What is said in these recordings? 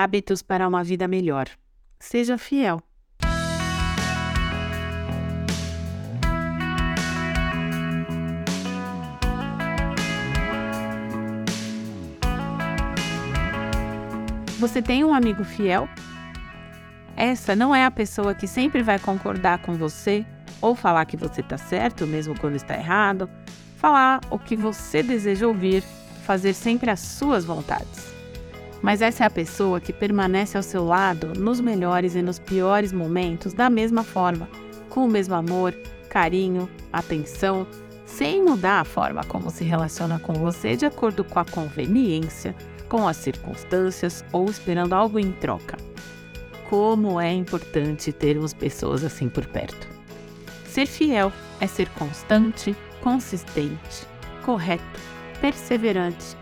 Hábitos para uma vida melhor. Seja fiel. Você tem um amigo fiel? Essa não é a pessoa que sempre vai concordar com você ou falar que você está certo, mesmo quando está errado, falar o que você deseja ouvir, fazer sempre as suas vontades. Mas essa é a pessoa que permanece ao seu lado nos melhores e nos piores momentos da mesma forma, com o mesmo amor, carinho, atenção, sem mudar a forma como se relaciona com você de acordo com a conveniência, com as circunstâncias ou esperando algo em troca. Como é importante termos pessoas assim por perto. Ser fiel é ser constante, consistente, correto, perseverante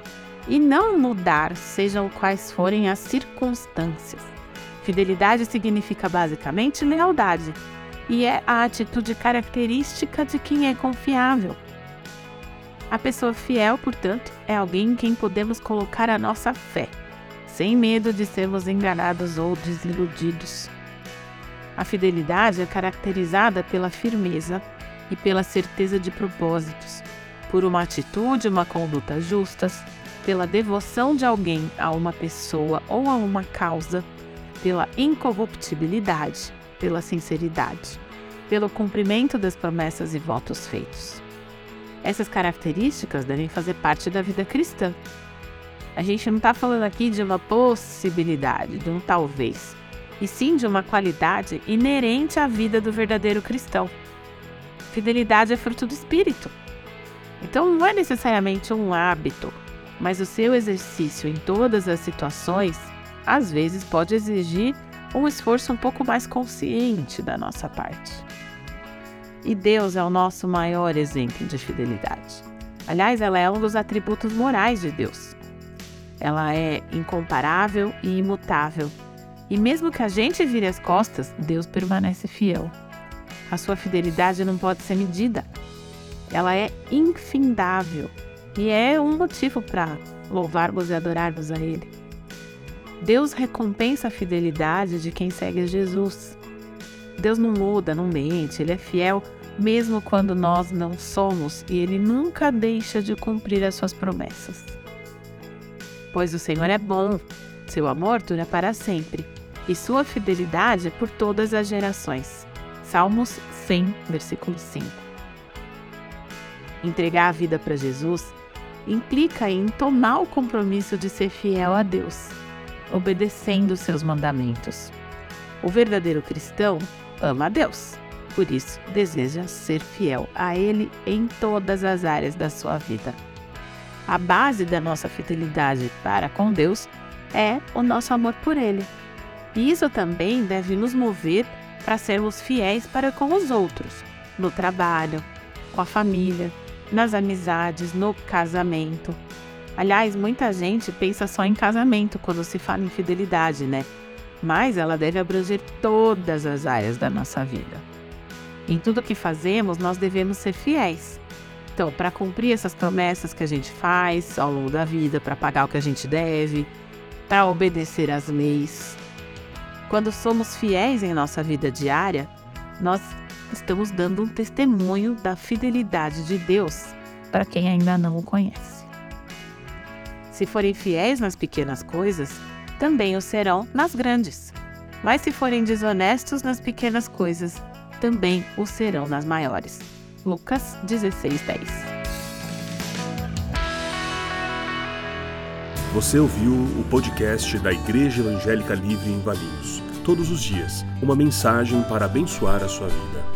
e não mudar, sejam quais forem as circunstâncias. Fidelidade significa basicamente lealdade e é a atitude característica de quem é confiável. A pessoa fiel, portanto, é alguém em quem podemos colocar a nossa fé, sem medo de sermos enganados ou desiludidos. A fidelidade é caracterizada pela firmeza e pela certeza de propósitos, por uma atitude e uma conduta justas, pela devoção de alguém a uma pessoa ou a uma causa, pela incorruptibilidade, pela sinceridade, pelo cumprimento das promessas e votos feitos. Essas características devem fazer parte da vida cristã. A gente não está falando aqui de uma possibilidade, de um talvez, e sim de uma qualidade inerente à vida do verdadeiro cristão. Fidelidade é fruto do espírito. Então não é necessariamente um hábito, mas o seu exercício em todas as situações às vezes pode exigir um esforço um pouco mais consciente da nossa parte. E Deus é o nosso maior exemplo de fidelidade. Aliás, ela é um dos atributos morais de Deus. Ela é incomparável e imutável. E mesmo que a gente vire as costas, Deus permanece fiel. A sua fidelidade não pode ser medida. Ela é infindável e é um motivo para louvarmos e adorarmos a Ele. Deus recompensa a fidelidade de quem segue Jesus. Deus não muda, não mente, Ele é fiel mesmo quando nós não somos e Ele nunca deixa de cumprir as suas promessas. Pois o Senhor é bom, seu amor dura para sempre e sua fidelidade por todas as gerações. Salmos 100, versículo 5. Entregar a vida para Jesus implica em tomar o compromisso de ser fiel a Deus, obedecendo seus mandamentos. O verdadeiro cristão ama a Deus, por isso deseja ser fiel a Ele em todas as áreas da sua vida. A base da nossa fidelidade para com Deus é o nosso amor por Ele. Isso também deve nos mover para sermos fiéis para com os outros, no trabalho, com a família, nas amizades, no casamento. Aliás, muita gente pensa só em casamento quando se fala em fidelidade, né? Mas ela deve abranger todas as áreas da nossa vida. Em tudo que fazemos, nós devemos ser fiéis. Então, para cumprir essas promessas que a gente faz ao longo da vida, para pagar o que a gente deve, para obedecer às leis. Quando somos fiéis em nossa vida diária, nós estamos dando um testemunho da fidelidade de Deus para quem ainda não o conhece. Se forem fiéis nas pequenas coisas, também o serão nas grandes. Mas se forem desonestos nas pequenas coisas, também o serão nas maiores. Lucas 16, 10. Você ouviu o podcast da Igreja Evangélica Livre em Valinhos. Todos os dias, uma mensagem para abençoar a sua vida.